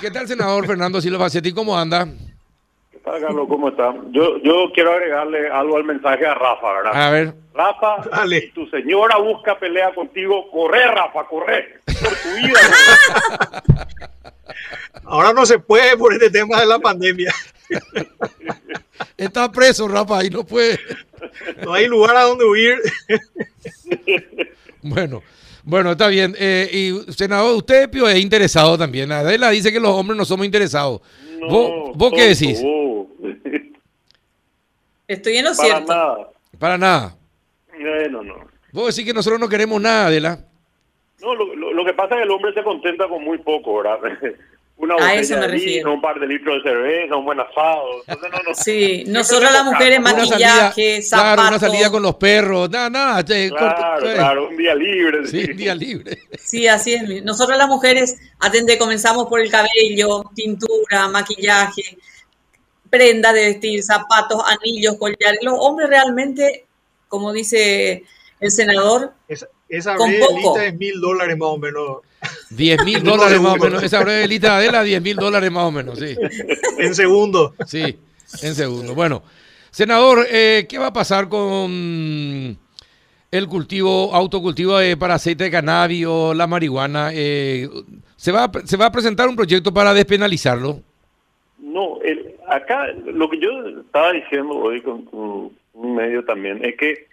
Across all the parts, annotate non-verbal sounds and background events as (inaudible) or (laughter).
¿Qué tal, senador Fernando Silva Facetti? ¿Cómo anda? ¿Qué tal, Carlos? ¿Cómo está? Yo, yo quiero agregarle algo al mensaje a Rafa, ¿verdad? A ver. Rafa, Dale. si tu señora busca pelea contigo, corre, Rafa, corre. Por tu vida. (laughs) Ahora no se puede por este tema de la pandemia. (laughs) Está preso, Rafa, y no puede. No hay lugar a donde huir. (laughs) Bueno, bueno, está bien. Eh, y, senador, usted Pío, es interesado también. Adela dice que los hombres no somos interesados. No, ¿Vos, vos qué decís? Estoy en lo Para cierto. nada. Para nada. Eh, no, no. Vos decís que nosotros no queremos nada, Adela. No, lo, lo- lo que pasa es que el hombre se contenta con muy poco, ¿verdad? (laughs) Una A eso botella me refiero. un par de litros de cerveza, un buen asado. Entonces, no, no. Sí, nosotros las mujeres maquillaje, salida, claro, una zapatos. salida con los perros, nada, nada. Claro, corto- eh, claro, un día libre. Sí, día libre. Sí, así es. Nosotros las mujeres, atende, comenzamos por el cabello, tintura, maquillaje, prenda de vestir, zapatos, anillos, collares. Los hombres realmente, como dice el senador, Esa, esa Con poco. es mil dólares más o menos 10 mil dólares más o menos. Esa breve lista de Adela, 10 mil dólares más o menos, sí. en segundo. Sí, en segundo. Bueno, senador, eh, ¿qué va a pasar con el cultivo, autocultivo de- para aceite de cannabis o la marihuana? Eh, ¿se, va, a- ¿Se va a presentar un proyecto para despenalizarlo? No, el- acá lo que yo estaba diciendo hoy con, con un medio también es que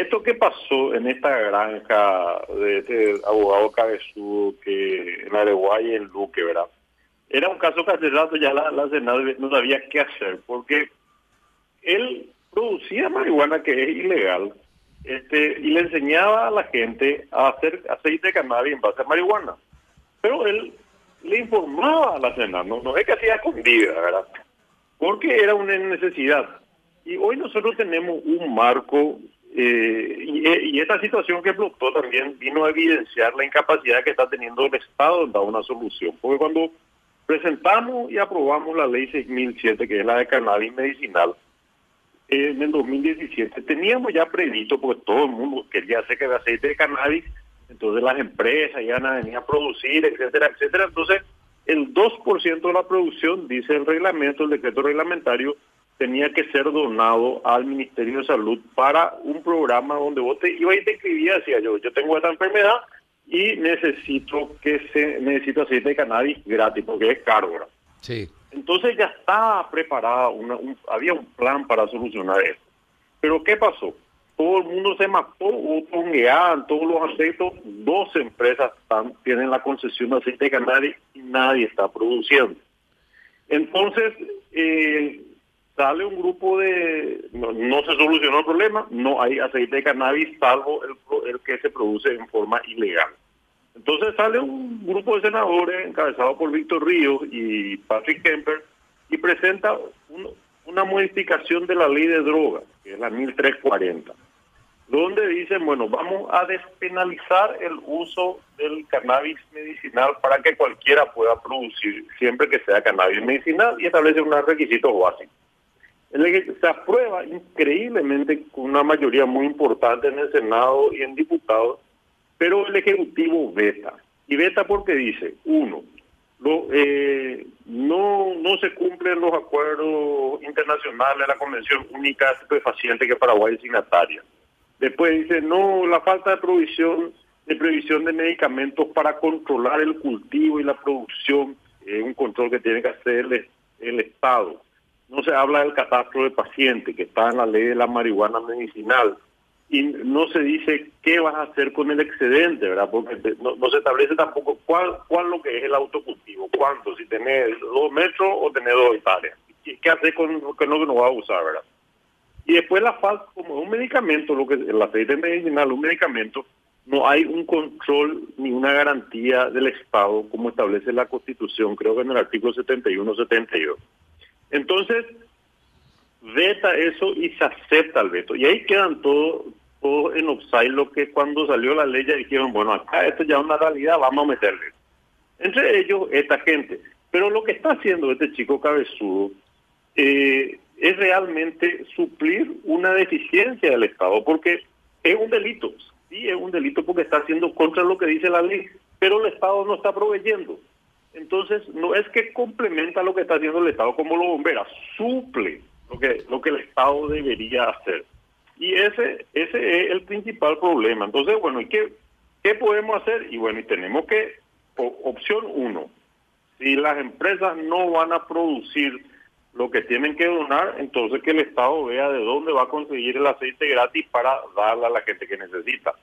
esto que pasó en esta granja de este abogado cabezudo que en Areguay y en Luque, ¿verdad? Era un caso que hace rato ya la, la no sabía qué hacer, porque él producía marihuana que es ilegal este y le enseñaba a la gente a hacer aceite de cannabis en base a marihuana. Pero él le informaba a la Senado, no, no es que hacía escondida, ¿verdad? Porque era una necesidad. Y hoy nosotros tenemos un marco eh, y, y esta situación que explotó también vino a evidenciar la incapacidad que está teniendo el Estado en dar una solución. Porque cuando presentamos y aprobamos la ley 6007, que es la de cannabis medicinal, eh, en el 2017 teníamos ya previsto, porque todo el mundo quería hacer que el aceite de cannabis, entonces las empresas iban a venir a producir, etcétera, etcétera. Entonces, el 2% de la producción, dice el reglamento, el decreto reglamentario, tenía que ser donado al Ministerio de Salud para un programa donde vos te ibas y te escribías, decía yo, yo tengo esta enfermedad y necesito que se necesito aceite de cannabis gratis, porque es caro. ¿verdad? Sí. Entonces ya estaba preparada, una, un- había un plan para solucionar esto. Pero ¿qué pasó? Todo el mundo se mató, hubo tongueada en todos los aspectos. Dos empresas están- tienen la concesión de aceite de cannabis y nadie está produciendo. Entonces, eh, sale un grupo de... No, se solucionó el problema, no hay aceite de cannabis salvo el, el que se produce en forma ilegal. Entonces sale un grupo de senadores encabezado por Víctor Ríos y Patrick Kemper y presenta un- una modificación de la ley de drogas, que es la 1340, donde dicen, bueno, vamos a despenalizar el uso del cannabis medicinal para que cualquiera pueda producir siempre que sea cannabis medicinal y establece unos requisitos básicos. Se aprueba increíblemente con una mayoría muy importante en el Senado y en diputados, pero el Ejecutivo veta. Y veta porque dice, uno, eh, no, no se cumplen los acuerdos internacionales la Convención Única de Estupefacientes que Paraguay es signataria. Después dice, no, la falta de provisión de previsión de medicamentos para controlar el cultivo y la producción, es un control que tiene que hacer el, el Estado. No se habla del catastro de pacientes, que está en la ley de la marihuana medicinal. Y no se dice qué vas a hacer con el excedente, ¿verdad? Porque no, se establece tampoco cuál, cuál lo que es el autocultivo, cuánto, si tenés dos metros o tenés dos hectáreas. ¿Qué, qué hacer con, con lo que no vas a usar, verdad? Y después la falta, como es un medicamento, lo que el aceite medicinal, un medicamento, no hay un control ni una garantía del Estado como establece la Constitución, creo que en el artículo 71-72. Entonces, veta eso y se acepta el veto. Y ahí quedan todos todo en offside lo que cuando salió la ley ya dijeron, bueno, acá esto ya es una realidad, vamos a meterle. Entre ellos, esta gente. Pero lo que está haciendo este chico cabezudo eh, es realmente suplir una deficiencia del Estado, porque es un delito, sí es un delito porque está haciendo contra lo que dice la ley, pero el Estado no está proveyendo. Entonces, no es que complementa lo que está haciendo el Estado como lo bombera, suple lo que, lo que el Estado debería hacer. Y ese, ese es el principal problema. Entonces, bueno, ¿y qué, qué podemos hacer? Y bueno, y tenemos que, opción uno, si las empresas no van a producir lo que tienen que donar, entonces que el Estado vea de dónde va a conseguir el aceite gratis para darle a la gente que necesita.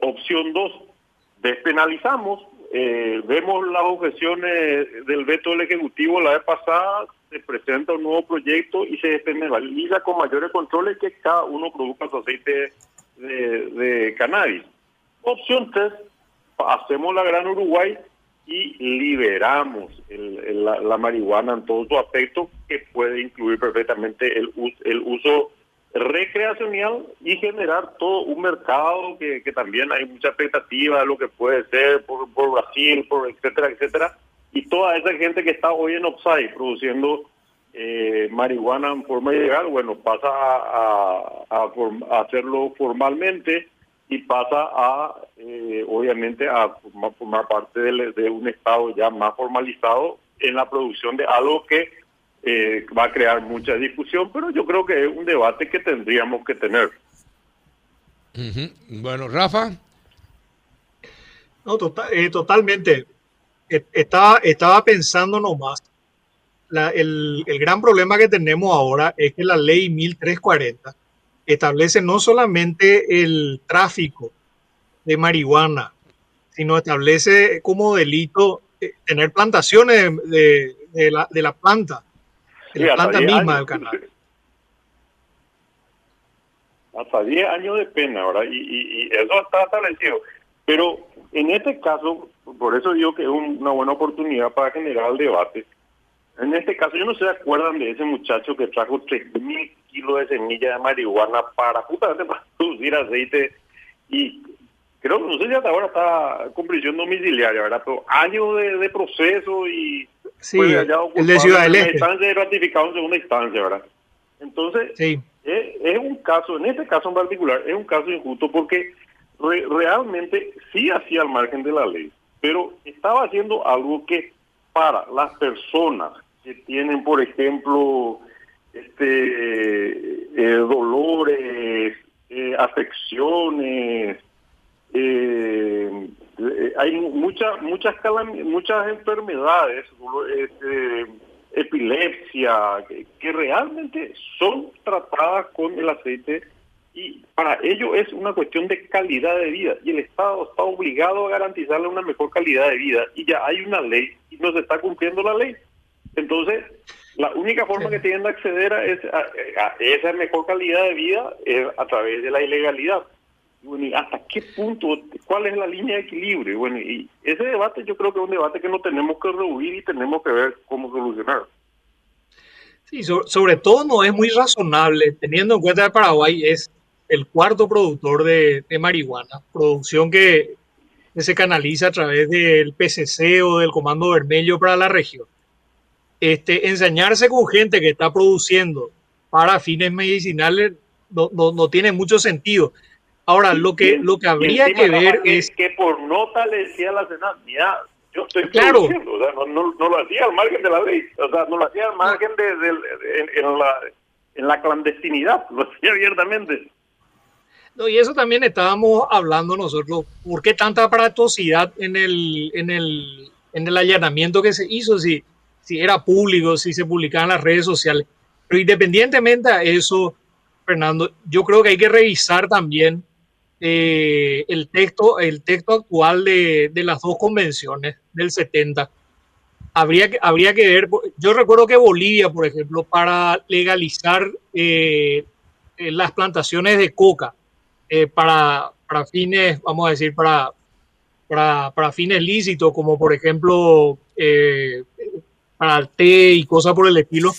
Opción dos, despenalizamos, eh, vemos las objeciones del veto del Ejecutivo la vez pasada, se presenta un nuevo proyecto y se despenaliza con mayores controles que cada uno produzca su aceite de, de cannabis. Opción tres, hacemos la Gran Uruguay y liberamos la, marihuana en todo su aspecto, que puede incluir perfectamente el, el uso recreacional y generar todo un mercado que, también hay mucha expectativa de lo que puede ser por, por Brasil, por etcétera, etcétera. Y toda esa gente que está hoy en Upside produciendo eh, marihuana en forma ilegal, bueno, pasa a, a hacerlo formalmente y pasa a, eh, obviamente, a formar, parte de, un Estado ya más formalizado en la producción de algo que eh, va a crear mucha discusión, pero yo creo que es un debate que tendríamos que tener. Bueno, Rafa. No, tota-, eh, totalmente. Estaba, estaba pensando nomás. el, el gran problema que tenemos ahora es que la ley 1340 establece no solamente el tráfico de marihuana, sino establece como delito eh, tener plantaciones de, la, de la planta, de la planta misma del canal. Hasta 10 años de pena, ¿verdad? Y, eso está establecido. Pero en este caso, por eso digo que es una buena oportunidad para generar el debate. En este caso, yo no se acuerdan de ese muchacho que trajo 3.000 kilos de semilla de marihuana para justamente para (laughs) producir aceite y creo que no sé si hasta ahora está con prisión domiciliaria, ¿verdad? Pero años de, proceso y sí, el de Ciudad del Este. Instancia ratificado en segunda instancia, ¿verdad? Entonces, sí. es, un caso, en este caso en particular, es un caso injusto porque realmente sí hacía al margen de la ley, pero estaba haciendo algo que para las personas que tienen, por ejemplo, este eh, dolores, eh, afecciones, eh, hay muchas muchas muchas enfermedades, este, epilepsia, que, realmente son tratadas con el aceite y para ello es una cuestión de calidad de vida y el Estado está obligado a garantizarle una mejor calidad de vida y ya hay una ley y no se está cumpliendo la ley. Entonces, la única forma que tienen de acceder a, esa mejor calidad de vida es a través de la ilegalidad. Bueno, ¿y hasta qué punto? ¿Cuál es la línea de equilibrio? Bueno, y ese debate yo creo que es un debate que no tenemos que rehuir y tenemos que ver cómo solucionar. Sí, sobre, todo no es muy razonable, teniendo en cuenta que Paraguay es el cuarto productor de, marihuana, producción que, se canaliza a través del PCC o del Comando Vermelho para la región este, enseñarse con gente que está produciendo para fines medicinales no, no, tiene mucho sentido. Ahora, lo que, lo que habría que ver es... Que por nota le decía a la Senat, mira, yo estoy claro. o sea, no, no, lo hacía al margen de la ley, o sea, no lo hacía al margen de, en, la, en la clandestinidad, lo (laughs) hacía abiertamente. No, y eso también estábamos hablando nosotros, ¿por qué tanta aparatosidad en el, en el, en el allanamiento que se hizo? Si si era público, si se publicaba en las redes sociales. Pero independientemente de eso, Fernando, yo creo que hay que revisar también eh, el, texto, el texto actual de, de, las dos convenciones del 70. Habría que, habría que ver, yo recuerdo que Bolivia, por ejemplo, para legalizar eh, eh, las plantaciones de coca, para, para fines, vamos a decir, para, para, para fines lícitos, como por ejemplo para el té y cosas por el estilo,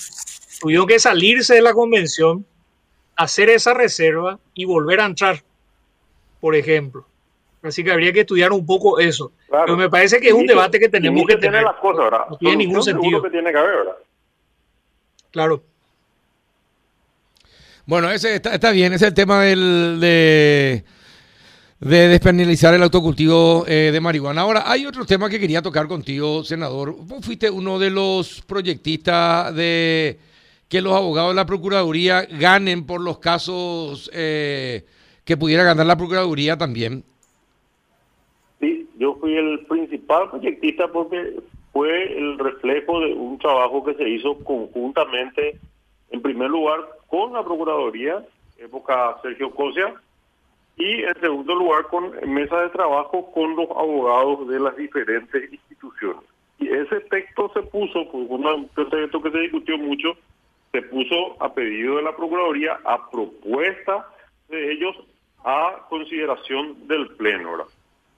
tuvieron que salirse de la convención, hacer esa reserva y volver a entrar, por ejemplo. Así que habría que estudiar un poco eso. Pero me parece que es un debate que tenemos que tener. Las cosas, No tiene ningún sentido. Que tiene que haber, ¿verdad? Claro. Bueno, ese está, está bien, ese es el tema del, de, de despenalizar el autocultivo eh, de marihuana. Ahora, hay otro tema que quería tocar contigo, senador. Vos fuiste uno de los proyectistas de que los abogados de la Procuraduría ganen por los casos eh, que pudiera ganar la Procuraduría también. Sí, yo fui el principal proyectista porque fue el reflejo de un trabajo que se hizo conjuntamente, en primer lugar, con la Procuraduría, época Sergio Cosia, y en segundo lugar con mesa de trabajo con los abogados de las diferentes instituciones. Y ese texto se puso, fue un texto que se discutió mucho, se puso a pedido de la Procuraduría, a propuesta de ellos, a consideración del Pleno. ¿verdad?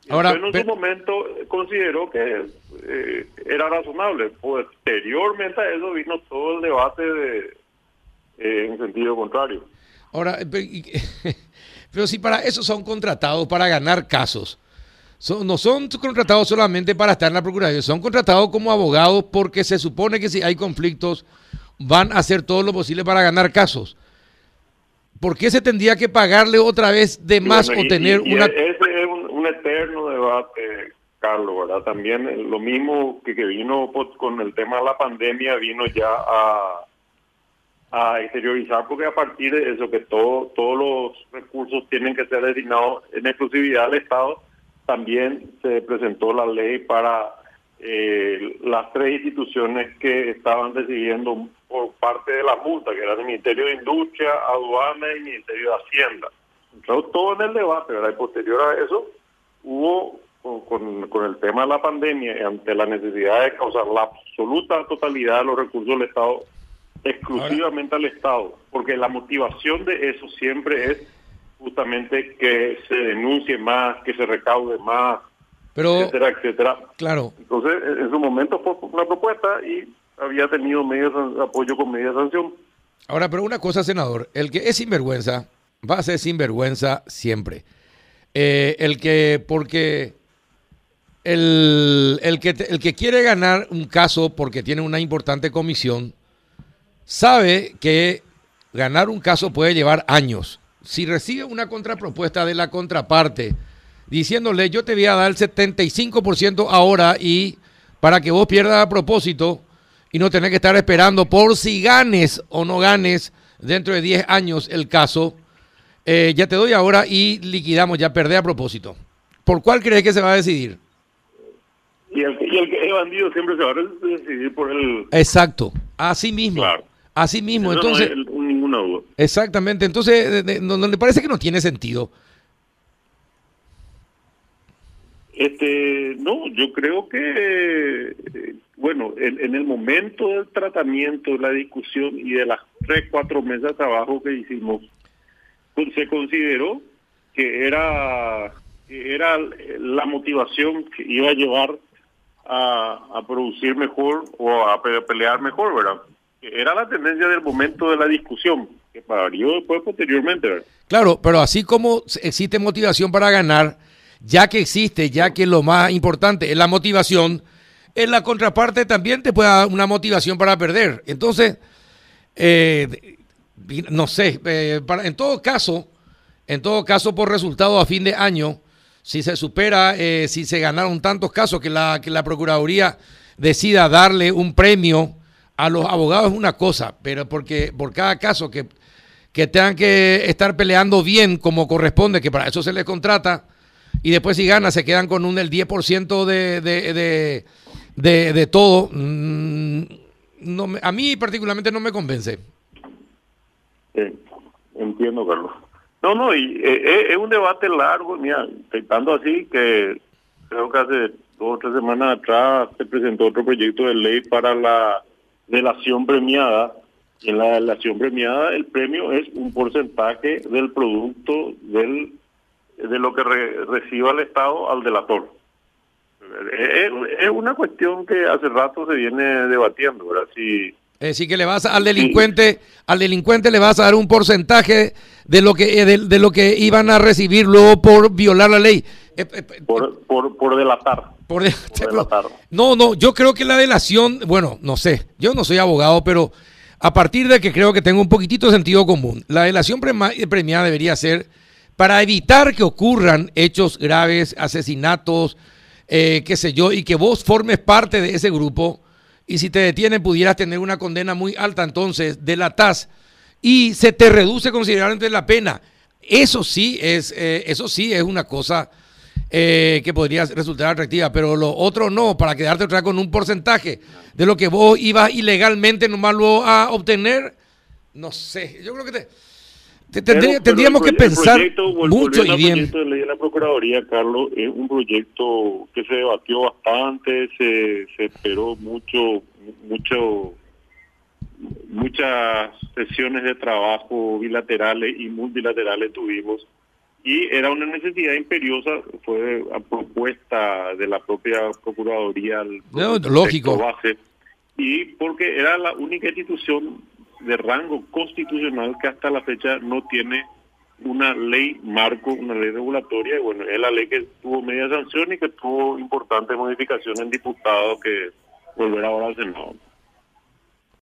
Ahora, en su momento consideró que eh, era razonable. Posteriormente a eso vino todo el debate de, eh, en sentido contrario. Ahora, (laughs) Pero si para eso son contratados, para ganar casos. no son contratados solamente para estar en la Procuraduría, son contratados como abogados porque se supone que si hay conflictos van a hacer todo lo posible para ganar casos. ¿Por qué se tendría que pagarle otra vez de más o tener una... Ese es un, eterno debate, Carlos, ¿verdad? También lo mismo que, que vino con el tema de la pandemia, vino ya a a exteriorizar porque a partir de eso que todo, todos los recursos tienen que ser destinados en exclusividad al Estado, también se presentó la ley para eh, las tres instituciones que estaban recibiendo por parte de la multa, que eran el Ministerio de Industria, Aduana y el Ministerio de Hacienda. Entró todo en el debate, ¿verdad? Y posterior a eso hubo con, el tema de la pandemia y ante la necesidad de causar la absoluta totalidad de los recursos del Estado exclusivamente al Estado, porque la motivación de eso siempre es justamente que se denuncie más, que se recaude más, etcétera, etcétera. Claro. Entonces, en su momento fue una propuesta y había tenido medios de apoyo con media sanción. Ahora, pero una cosa, senador, el que es sinvergüenza va a ser sinvergüenza siempre. Eh, el que, porque el, el, que, el que quiere ganar un caso porque tiene una importante comisión, sabe que ganar un caso puede llevar años. Si recibe una contrapropuesta de la contraparte diciéndole yo te voy a dar el 75% ahora y para que vos pierdas a propósito y no tenés que estar esperando por si ganes o no ganes dentro de 10 años el caso, eh, ya te doy ahora y liquidamos, ya perdés a propósito. ¿Por cuál crees que se va a decidir? Y el, y el que es bandido siempre se va a decidir por el... Exacto, así mismo. Claro. Así mismo, entonces... ninguna duda. Exactamente, entonces, ¿no, le parece que no tiene sentido? Este, no, yo creo que, eh, bueno, en, el momento del tratamiento, la discusión y de las tres, cuatro mesas de trabajo que hicimos, se consideró que era, era la motivación que iba a llevar a, a producir mejor o a pelear mejor, ¿verdad? era la tendencia del momento de la discusión, que varió después posteriormente. Claro, pero así como existe motivación para ganar, ya que existe, ya que lo más importante es la motivación, en la contraparte también te puede dar una motivación para perder. Entonces, eh, no sé, eh, en todo caso, en todo caso por resultado a fin de año, si se supera, eh, si se ganaron tantos casos que la, que la Procuraduría decida darle un premio a los abogados es una cosa, pero porque por cada caso que, que tengan que estar peleando bien como corresponde, que para eso se les contrata, y después si gana se quedan con un el 10% de, de, de, de, todo, mm, no a mí particularmente no me convence. entiendo, Carlos. No, no, y eh, eh, es un debate largo, mira, estando así que creo que hace dos o tres semanas atrás se presentó otro proyecto de ley para la delación premiada. Y en la delación premiada el premio es un porcentaje del producto del de lo que reciba el Estado al delator. Es, una cuestión que hace rato se viene debatiendo, ¿verdad? Si, es decir, que le vas al delincuente, al delincuente le vas a dar un porcentaje de lo que eh, de, lo que iban a recibir luego por violar la ley. Eh, eh, por, por, por delatar. Por, (laughs) No, no, yo creo que la delación, bueno, no sé, yo no soy abogado, pero a partir de que creo que tengo un poquitito de sentido común, la delación premiada debería ser para evitar que ocurran hechos graves, asesinatos, eh, qué sé yo, y que vos formes parte de ese grupo, y si te detienen pudieras tener una condena muy alta, entonces delatas y se te reduce considerablemente la pena. Eso sí es, eh, eso sí es una cosa eh, que podría resultar atractiva, pero lo otro no, para quedarte otra vez con un porcentaje de lo que vos ibas ilegalmente nomás luego a obtener, no sé, yo creo que te, tendríamos que pensar mucho y bien. El proyecto de ley de la Procuraduría, Carlos, es un proyecto que se debatió bastante, se, se esperó mucho, mucho, muchas sesiones de trabajo bilaterales y multilaterales tuvimos y era una necesidad imperiosa, fue a propuesta de la propia Procuraduría. lógico. Base, y porque era la única institución de rango constitucional que hasta la fecha no tiene una ley marco, una ley regulatoria, y bueno, es la ley que tuvo media sanción y que tuvo importantes modificaciones en diputados que volverá ahora al Senado.